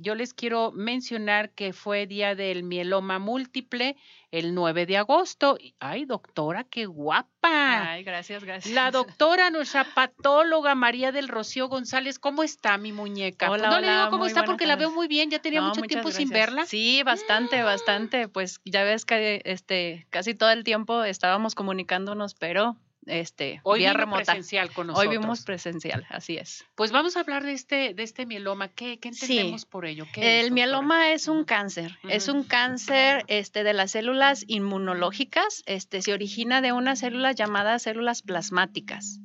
Yo les quiero mencionar que fue día del mieloma múltiple el 9 de agosto. Ay, doctora, qué guapa. Ay, gracias, gracias. La doctora, nuestra patóloga María del Rocío González, ¿cómo está mi muñeca? Hola, no le digo cómo está porque la veo muy bien, ya tenía No, mucho tiempo sin verla. Sí, bastante, bastante. Pues ya ves que este casi todo el tiempo estábamos comunicándonos, pero este Hoy vía vino remota. presencial con Hoy vimos presencial, así es. Pues vamos a hablar de este, de este mieloma. ¿Qué, qué Sí. entendemos por ello? ¿Qué es, El mieloma es un cáncer, es un cáncer este, de las células inmunológicas, este, se origina de unas células llamadas células plasmáticas.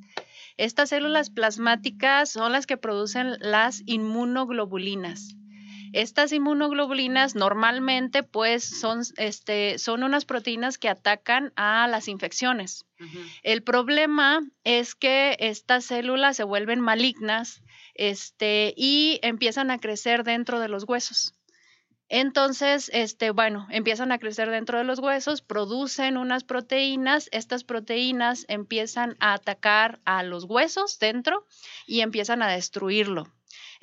Estas células plasmáticas son las que producen las inmunoglobulinas. Estas inmunoglobulinas normalmente pues son, este, son unas proteínas que atacan a las infecciones. El problema es que estas células se vuelven malignas este, y empiezan a crecer dentro de los huesos. Entonces, este, bueno, empiezan a crecer dentro de los huesos, producen unas proteínas, estas proteínas empiezan a atacar a los huesos dentro y empiezan a destruirlo.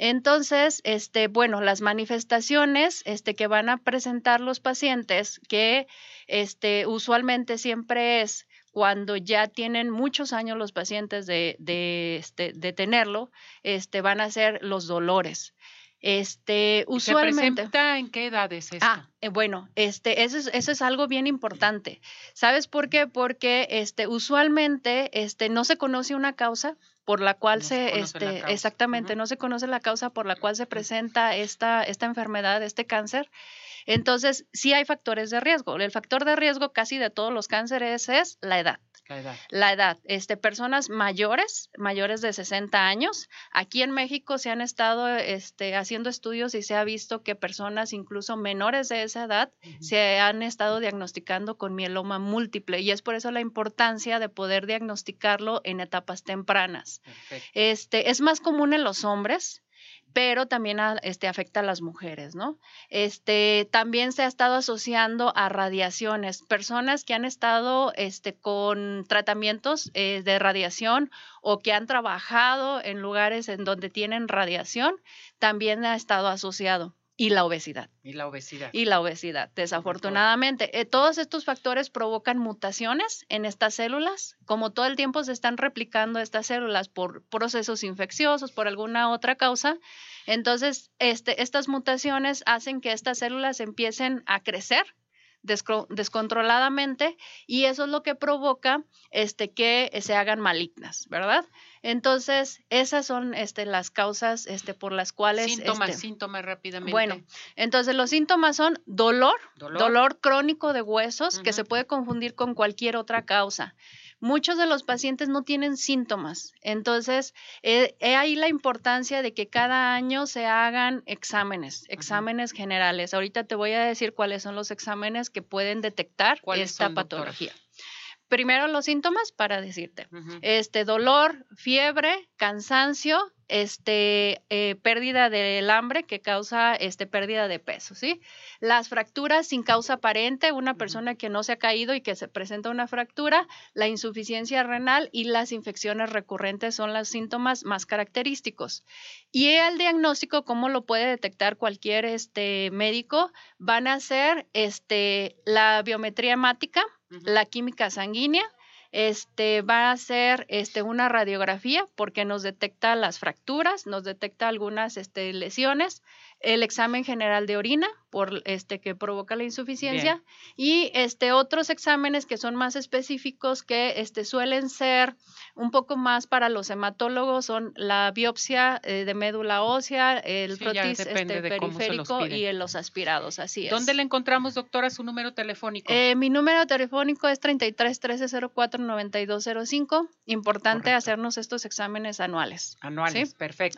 Entonces, este, bueno, las manifestaciones este, que van a presentar los pacientes, que este, usualmente siempre es cuando ya tienen muchos años los pacientes de, de, este, de tenerlo, este, van a ser los dolores. Este, ¿Y ¿Se usualmente. presenta en qué edad es esto? Ah, eh, bueno, este, eso es, eso es algo bien importante. ¿Sabes por qué? Porque este, usualmente este, no se conoce una causa por la cual No se este, exactamente, no se conoce la causa por la cual se presenta esta, esta enfermedad, este cáncer. Entonces, sí hay factores de riesgo. El factor de riesgo casi de todos los cánceres es la edad. La edad. La edad, este, personas mayores, mayores de 60 años. Aquí en México se han estado este, haciendo estudios y se ha visto que personas incluso menores de esa edad se han estado diagnosticando con mieloma múltiple y es por eso la importancia de poder diagnosticarlo en etapas tempranas. Perfecto. Este, es más común en los hombres, pero también este, afecta a las mujeres, ¿no? Este, también se ha estado asociando a radiaciones, personas que han estado este, con tratamientos eh, de radiación o que han trabajado en lugares en donde tienen radiación, también ha estado asociado. Y la obesidad Y la obesidad. y la obesidad, desafortunadamente. Eh, todos estos factores provocan mutaciones en estas células. Como todo el tiempo se están replicando estas células por procesos infecciosos, por alguna otra causa, entonces este, estas mutaciones hacen que estas células empiecen a crecer descontroladamente y eso es lo que provoca este, que se hagan malignas, ¿verdad? Entonces, esas son este, las causas este, por las cuales... síntomas, este, síntomas rápidamente. bueno, entonces los síntomas son dolor, dolor. dolor, crónico de huesos que se puede confundir con cualquier otra causa. Muchos de los pacientes no tienen síntomas, entonces eh, he ahí la importancia de que cada año se hagan exámenes, exámenes generales. Ahorita te voy a decir cuáles son los exámenes que pueden detectar ¿Cuáles esta son, doctora? Primero los síntomas para decirte este dolor, fiebre, cansancio, este eh, pérdida del hambre que causa este pérdida de peso, ¿sí? Las fracturas sin causa aparente, una persona que no se ha caído y que se presenta una fractura, la insuficiencia renal y las infecciones recurrentes son los síntomas más característicos. Y el diagnóstico, cómo lo puede detectar cualquier este médico, van a ser este la biometría hemática, La química sanguínea, este va a ser este una radiografía porque nos detecta las fracturas, nos detecta algunas este, lesiones, el examen general de orina por este que provoca la insuficiencia y este otros exámenes que son más específicos que este suelen ser un poco más para los hematólogos son la biopsia eh, de médula ósea, el Sí, depende este, periférico y en los aspirados, así es. ¿Dónde le encontramos, doctora, su número telefónico? Eh, mi número telefónico es 33 13 04 9205. Importante Correcto. hacernos estos exámenes anuales. Anuales, sí. perfecto.